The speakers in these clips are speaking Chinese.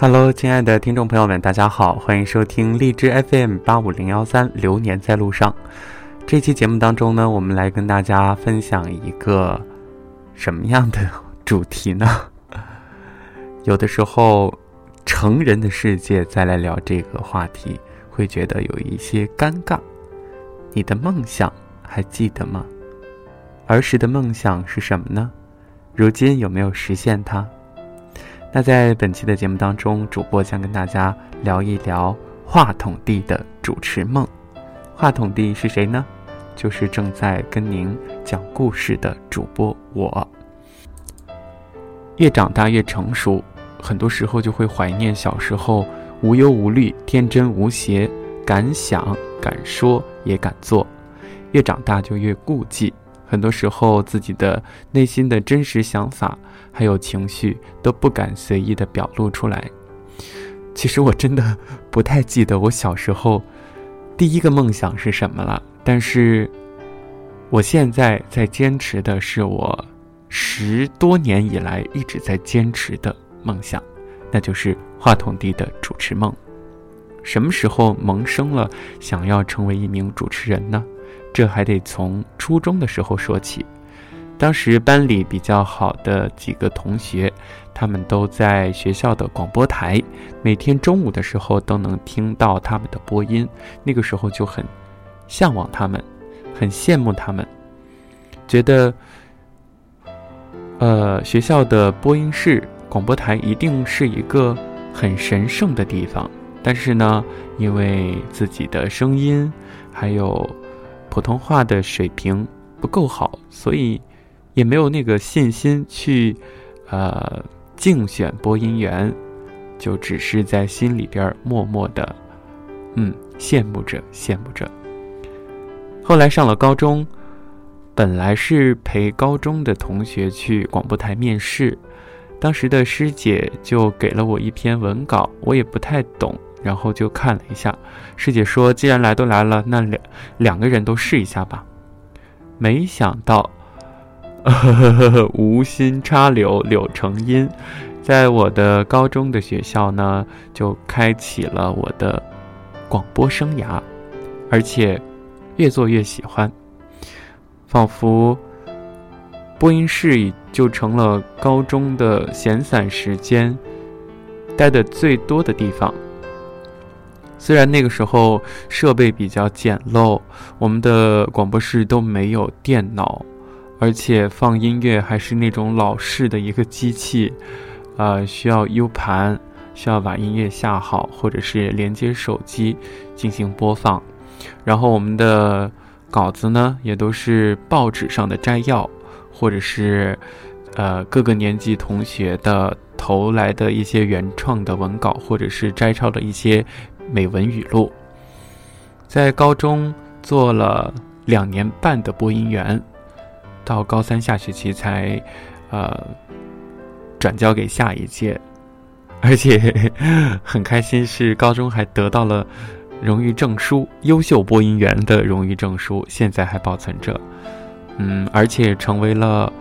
Hello，亲爱的听众朋友们，大家好，欢迎收听荔枝 FM 八五零幺三《流年在路上》。这期节目当中呢，我们来跟大家分享一个什么样的主题呢？有的时候，成人的世界再来聊这个话题，会觉得有一些尴尬。你的梦想还记得吗？儿时的梦想是什么呢？如今有没有实现它？那在本期的节目当中，主播将跟大家聊一聊话筒地的主持梦。话筒地是谁呢？就是正在跟您讲故事的主播我。越长大越成熟，很多时候就会怀念小时候无忧无虑、天真无邪，敢想敢说也敢做。越长大就越顾忌。很多时候，自己的内心的真实想法还有情绪都不敢随意的表露出来。其实我真的不太记得我小时候第一个梦想是什么了，但是我现在在坚持的是我十多年以来一直在坚持的梦想，那就是话筒地的主持梦。什么时候萌生了想要成为一名主持人呢？这还得从初中的时候说起，当时班里比较好的几个同学，他们都在学校的广播台，每天中午的时候都能听到他们的播音。那个时候就很向往他们，很羡慕他们，觉得，呃，学校的播音室、广播台一定是一个很神圣的地方。但是呢，因为自己的声音还有。普通话的水平不够好，所以也没有那个信心去，呃，竞选播音员，就只是在心里边默默的，嗯，羡慕着，羡慕着。后来上了高中，本来是陪高中的同学去广播台面试，当时的师姐就给了我一篇文稿，我也不太懂。然后就看了一下，师姐说：“既然来都来了，那两两个人都试一下吧。”没想到，无心插柳柳成荫，在我的高中的学校呢，就开启了我的广播生涯，而且越做越喜欢，仿佛播音室就成了高中的闲散时间待的最多的地方。虽然那个时候设备比较简陋，我们的广播室都没有电脑，而且放音乐还是那种老式的一个机器，呃，需要 U 盘，需要把音乐下好，或者是连接手机进行播放。然后我们的稿子呢，也都是报纸上的摘要，或者是呃各个年级同学的投来的一些原创的文稿，或者是摘抄的一些。美文语录，在高中做了两年半的播音员，到高三下学期才，呃，转交给下一届，而且 很开心，是高中还得到了荣誉证书，优秀播音员的荣誉证书，现在还保存着。嗯，而且成为了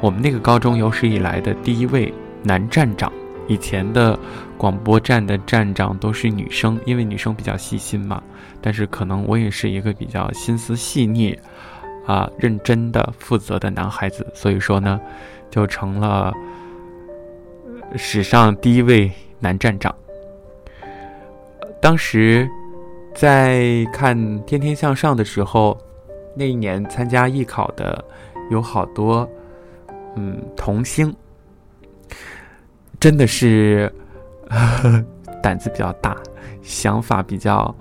我们那个高中有史以来的第一位男站长。以前的广播站的站长都是女生，因为女生比较细心嘛。但是可能我也是一个比较心思细腻、啊认真的、负责的男孩子，所以说呢，就成了史上第一位男站长。当时在看《天天向上》的时候，那一年参加艺考的有好多嗯童星。真的是呵 呵胆子比较大，想法比较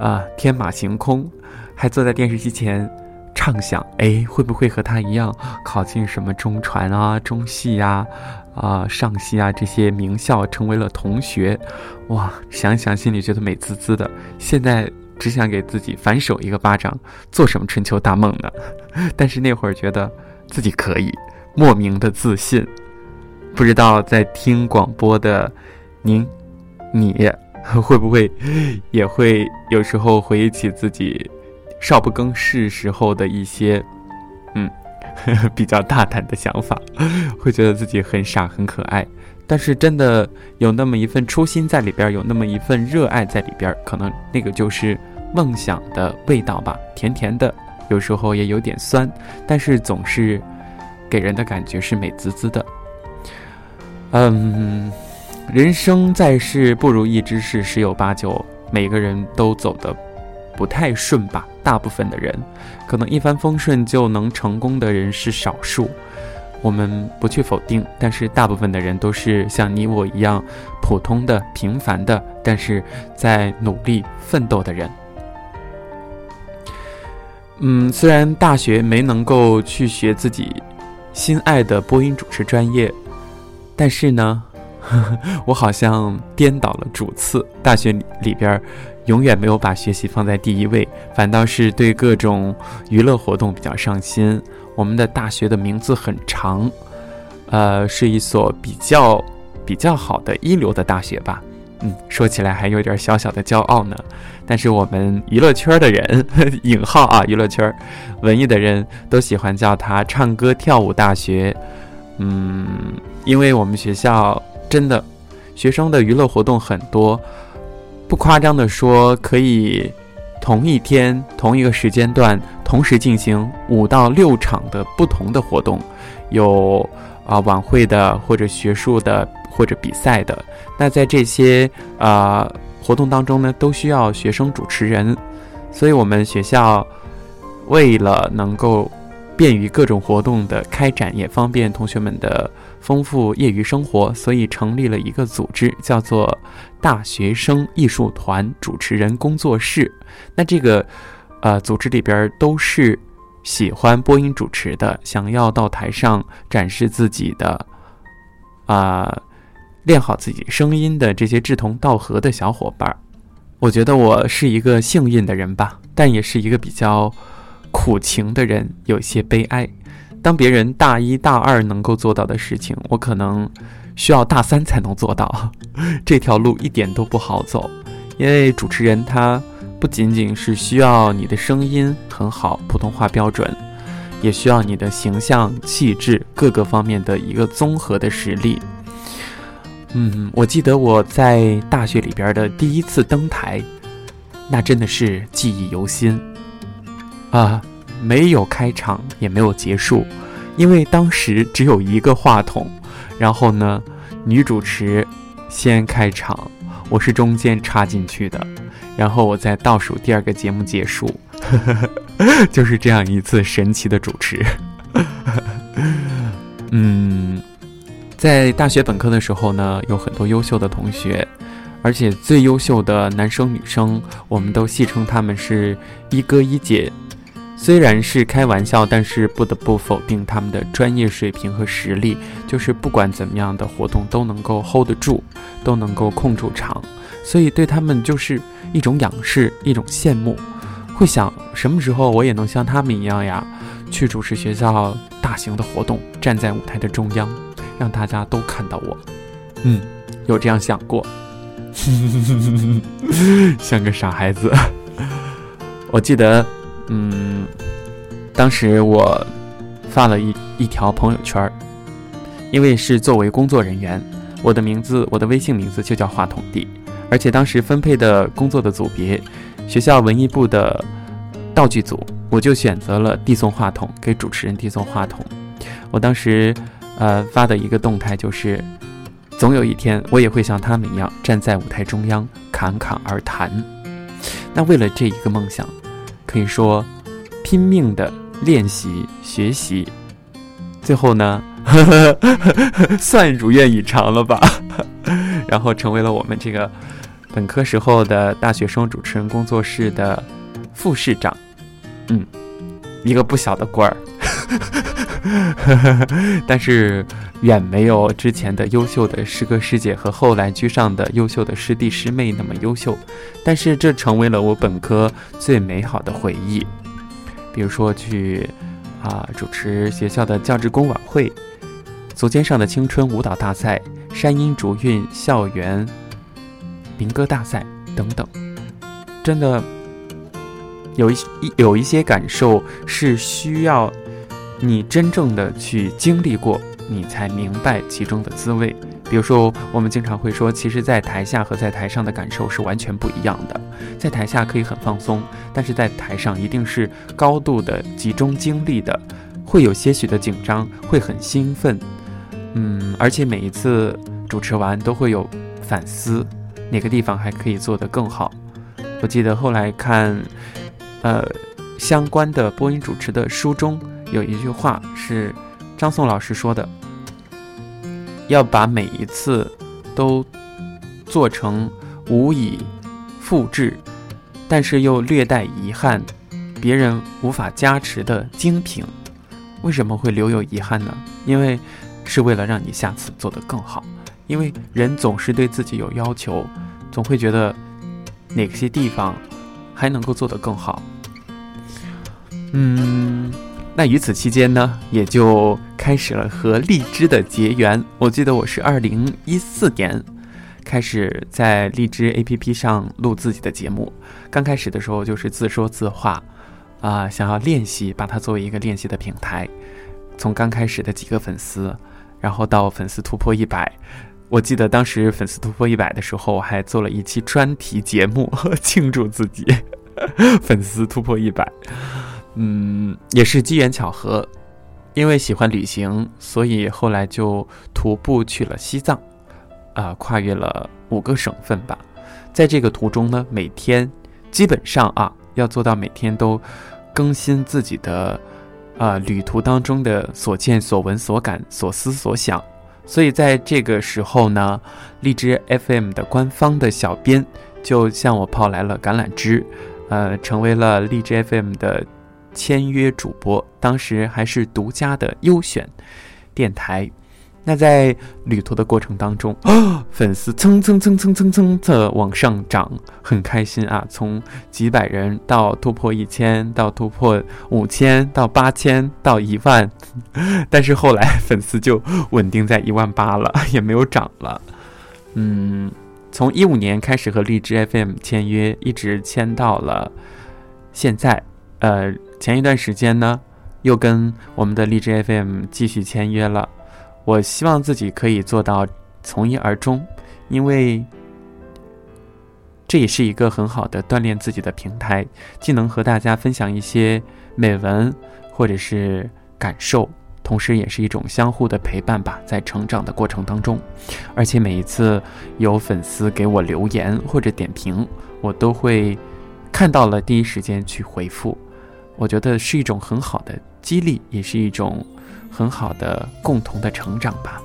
啊天马行空，还坐在电视机前畅想：哎，会不会和他一样考进什么中传啊、中戏呀、啊上戏啊这些名校，成为了同学？哇，想想心里觉得美滋滋的。现在只想给自己反手一个巴掌，做什么春秋大梦呢？但是那会儿觉得自己可以，莫名的自信。不知道在听广播的您，你会不会也会有时候回忆起自己少不更事时候的一些嗯 比较大胆的想法，会觉得自己很傻很可爱。但是真的有那么一份初心在里边，有那么一份热爱在里边，可能那个就是梦想的味道吧，甜甜的，有时候也有点酸，但是总是给人的感觉是美滋滋的。嗯，人生在世不如意之事十有八九，每个人都走的不太顺吧。大部分的人，可能一帆风顺就能成功的人是少数。我们不去否定，但是大部分的人都是像你我一样普通的、平凡的，但是在努力奋斗的人。嗯，虽然大学没能够去学自己心爱的播音主持专业，但是呢，我好像颠倒了主次。大学里边永远没有把学习放在第一位，反倒是对各种娱乐活动比较上心。我们的大学的名字很长，呃，是一所比较比较好的一流的大学吧。嗯，说起来还有点小小的骄傲呢。但是我们娱乐圈的人（ 引号啊），娱乐圈文艺的人都喜欢叫它“唱歌跳舞大学”。嗯，因为我们学校真的学生的娱乐活动很多，不夸张的说，可以同一天同一个时间段同时进行五到六场的不同的活动，有啊晚会的或者学术的。或者比赛的，那在这些呃活动当中呢，都需要学生主持人，所以我们学校为了能够便于各种活动的开展，也方便同学们的丰富业余生活，所以成立了一个组织，叫做大学生艺术团主持人工作室。那这个呃组织里边都是喜欢播音主持的，想要到台上展示自己的啊。练好自己声音的这些志同道合的小伙伴儿，我觉得我是一个幸运的人吧，但也是一个比较苦情的人，有些悲哀。当别人大一大二能够做到的事情，我可能需要大三才能做到。这条路一点都不好走，因为主持人他不仅仅是需要你的声音很好，普通话标准，也需要你的形象、气质各个方面的一个综合的实力。嗯，我记得我在大学里边的第一次登台，那真的是记忆犹新啊！没有开场，也没有结束，因为当时只有一个话筒。然后呢，女主持先开场，我是中间插进去的，然后我在倒数第二个节目结束，就是这样一次神奇的主持。嗯。在大学本科的时候呢，有很多优秀的同学，而且最优秀的男生女生，我们都戏称他们是一哥一姐。虽然是开玩笑，但是不得不否定他们的专业水平和实力，就是不管怎么样的活动都能够 hold 得住，都能够控住场，所以对他们就是一种仰视，一种羡慕，会想什么时候我也能像他们一样呀，去主持学校大型的活动，站在舞台的中央。让大家都看到我，嗯，有这样想过，像个傻孩子。我记得，嗯，当时我发了一一条朋友圈因为是作为工作人员，我的名字，我的微信名字就叫话筒弟，而且当时分配的工作的组别，学校文艺部的道具组，我就选择了递送话筒，给主持人递送话筒。我当时。呃，发的一个动态就是，总有一天我也会像他们一样站在舞台中央侃侃而谈。那为了这一个梦想，可以说拼命的练习学习，最后呢，算如愿以偿了吧。然后成为了我们这个本科时候的大学生主持人工作室的副市长。嗯，一个不小的官儿。但是远没有之前的优秀的师哥师姐和后来居上的优秀的师弟师妹那么优秀，但是这成为了我本科最美好的回忆。比如说去啊主持学校的教职工晚会、足尖上的青春舞蹈大赛、山阴竹韵校园民歌大赛等等，真的有一有一些感受是需要。你真正的去经历过，你才明白其中的滋味。比如说，我们经常会说，其实，在台下和在台上的感受是完全不一样的。在台下可以很放松，但是在台上一定是高度的集中精力的，会有些许的紧张，会很兴奋。嗯，而且每一次主持完都会有反思，哪个地方还可以做得更好。我记得后来看，呃，相关的播音主持的书中有一句话是张颂老师说的。要把每一次都做成无以复制，但是又略带遗憾，别人无法加持的精品。为什么会留有遗憾呢？因为是为了让你下次做得更好。因为人总是对自己有要求，总会觉得哪些地方还能够做得更好。嗯。那于此期间呢，也就开始了和荔枝的结缘。我记得我是二零一四年开始在荔枝 APP 上录自己的节目。刚开始的时候就是自说自话，啊，想要练习，把它作为一个练习的平台。从刚开始的几个粉丝，然后到粉丝突破一百。我记得当时粉丝突破一百的时候，我还做了一期专题节目 庆祝自己 粉丝突破一百。嗯，也是机缘巧合，因为喜欢旅行，所以后来就徒步去了西藏，啊，跨越了五个省份吧。在这个途中呢，每天基本上啊，要做到每天都更新自己的啊旅途当中的所见所闻所感所思所想。所以在这个时候呢，荔枝 FM 的官方的小编就向我抛来了橄榄枝，呃，成为了荔枝 FM 的。签约主播，当时还是独家的优选电台。那在旅途的过程当中，粉丝蹭蹭蹭蹭蹭蹭的往上涨，很开心啊！从几百人到突破一千，到突破五千，到八千，到一万。但是后来粉丝就稳定在一万八了，也没有涨了。嗯，从一五年开始和荔枝 FM 签约，一直签到了现在。呃。前一段时间呢，又跟我们的荔枝 FM 继续签约了。我希望自己可以做到从一而终，因为这也是一个很好的锻炼自己的平台，既能和大家分享一些美文或者是感受，同时也是一种相互的陪伴吧。在成长的过程当中，而且每一次有粉丝给我留言或者点评，我都会看到了第一时间去回复。我觉得是一种很好的激励，也是一种很好的共同的成长吧。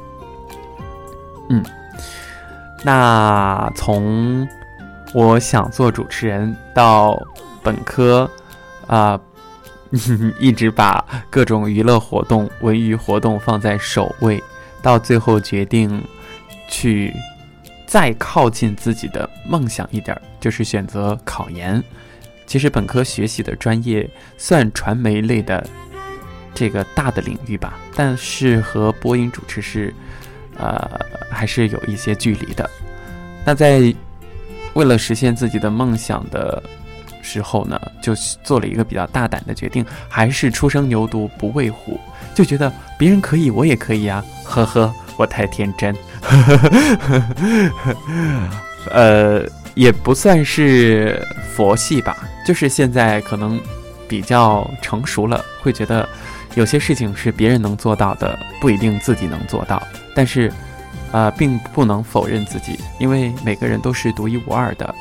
嗯，那从我想做主持人到本科啊，一直把各种娱乐活动、文娱活动放在首位，到最后决定去再靠近自己的梦想一点，就是选择考研。其实本科学习的专业算传媒类的这个大的领域吧，但是和播音主持是，呃，还是有一些距离的。那在为了实现自己的梦想的时候呢，就做了一个比较大胆的决定，还是初生牛犊不畏虎，就觉得别人可以，我也可以啊！呵呵，我太天真，呃。也不算是佛系吧，就是现在可能比较成熟了，会觉得有些事情是别人能做到的，不一定自己能做到。但是，呃，并不能否认自己，因为每个人都是独一无二的，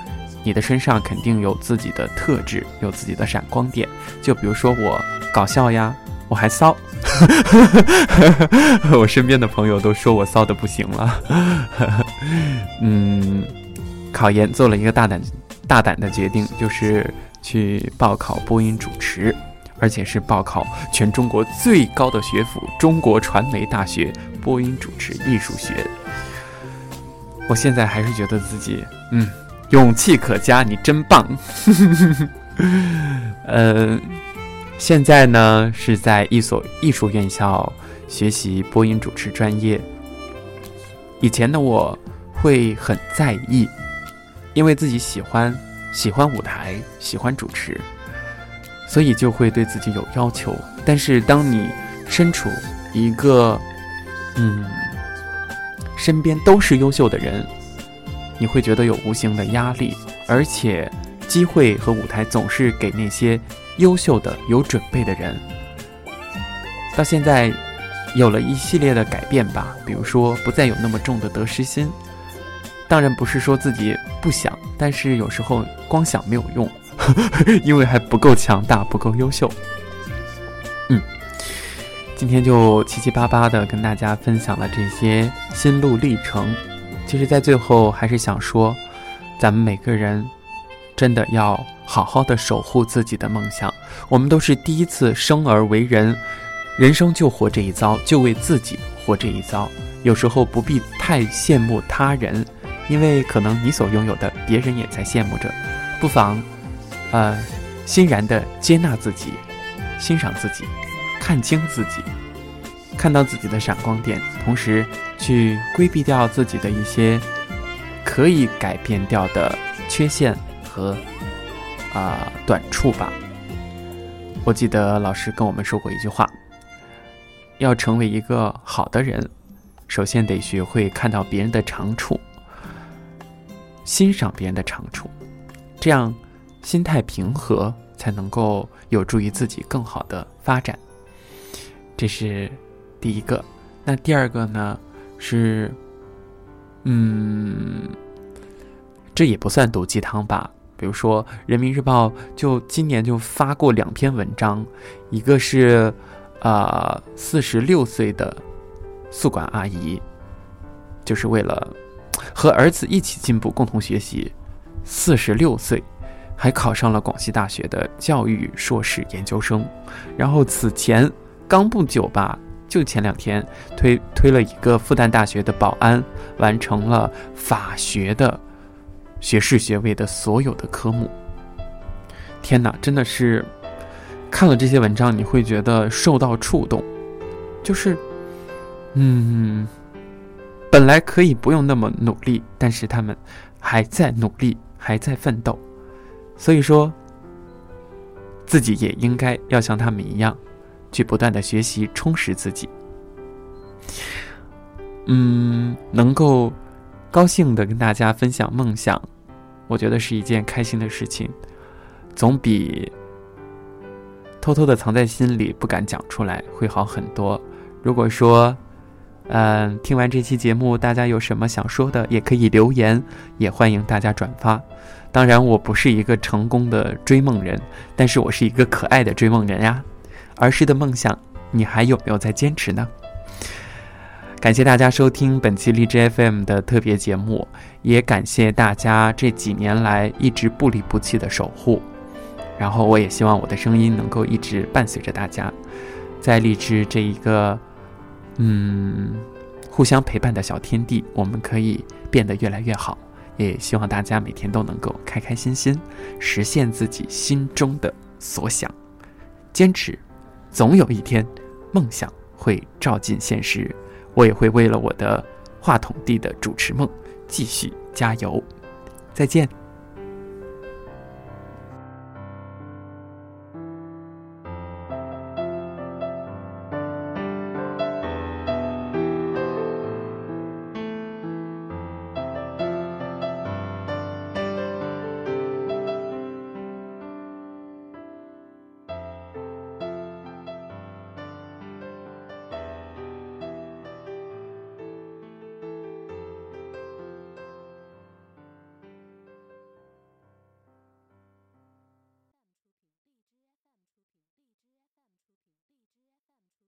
你的身上肯定有自己的特质，有自己的闪光点。就比如说我搞笑呀，我还骚，我身边的朋友都说我骚的不行了，嗯。考研做了一个大胆、大胆的决定，就是去报考播音主持，而且是报考全中国最高的学府——中国传媒大学播音主持艺术学。我现在还是觉得自己，嗯，勇气可嘉，你真棒。呃，现在呢是在一所艺术院校学习播音主持专业。以前的我会很在意。因为自己喜欢喜欢舞台，喜欢主持，所以就会对自己有要求。但是当你身处一个嗯身边都是优秀的人，你会觉得有无形的压力，而且机会和舞台总是给那些优秀的、有准备的人。到现在，有了一系列的改变吧，比如说不再有那么重的得失心。当然不是说自己不想，但是有时候光想没有用，因为还不够强大，不够优秀。嗯，今天就七七八八的跟大家分享了这些心路历程。其实，在最后还是想说，咱们每个人真的要好好的守护自己的梦想。我们都是第一次生而为人，人生就活这一遭，就为自己活这一遭。有时候不必太羡慕他人。因为可能你所拥有的，别人也在羡慕着，不妨，呃，欣然的接纳自己，欣赏自己，看清自己，看到自己的闪光点，同时去规避掉自己的一些可以改变掉的缺陷和啊短处吧。我记得老师跟我们说过一句话：要成为一个好的人，首先得学会看到别人的长处。欣赏别人的长处，这样心态平和，才能够有助于自己更好的发展。这是第一个。那第二个呢？是，嗯，这也不算毒鸡汤吧。比如说，《人民日报》就今年就发过两篇文章，一个是啊，四十六岁的宿管阿姨，就是为了。和儿子一起进步，共同学习。四十六岁，还考上了广西大学的教育硕士研究生。然后此前刚不久吧，就前两天推推了一个复旦大学的保安，完成了法学的学士学位的所有的科目。天哪，真的是看了这些文章，你会觉得受到触动，就是，嗯。本来可以不用那么努力，但是他们还在努力，还在奋斗，所以说自己也应该要像他们一样，去不断的学习，充实自己。嗯，能够高兴的跟大家分享梦想，我觉得是一件开心的事情，总比偷偷的藏在心里不敢讲出来会好很多。如果说，嗯，听完这期节目，大家有什么想说的，也可以留言，也欢迎大家转发。当然，我不是一个成功的追梦人，但是我是一个可爱的追梦人呀。儿时的梦想，你还有没有在坚持呢？感谢大家收听本期荔枝 FM 的特别节目，也感谢大家这几年来一直不离不弃的守护。然后，我也希望我的声音能够一直伴随着大家，在荔枝这一个。嗯，互相陪伴的小天地，我们可以变得越来越好。也希望大家每天都能够开开心心，实现自己心中的所想。坚持，总有一天，梦想会照进现实。我也会为了我的话筒地的主持梦继续加油。再见。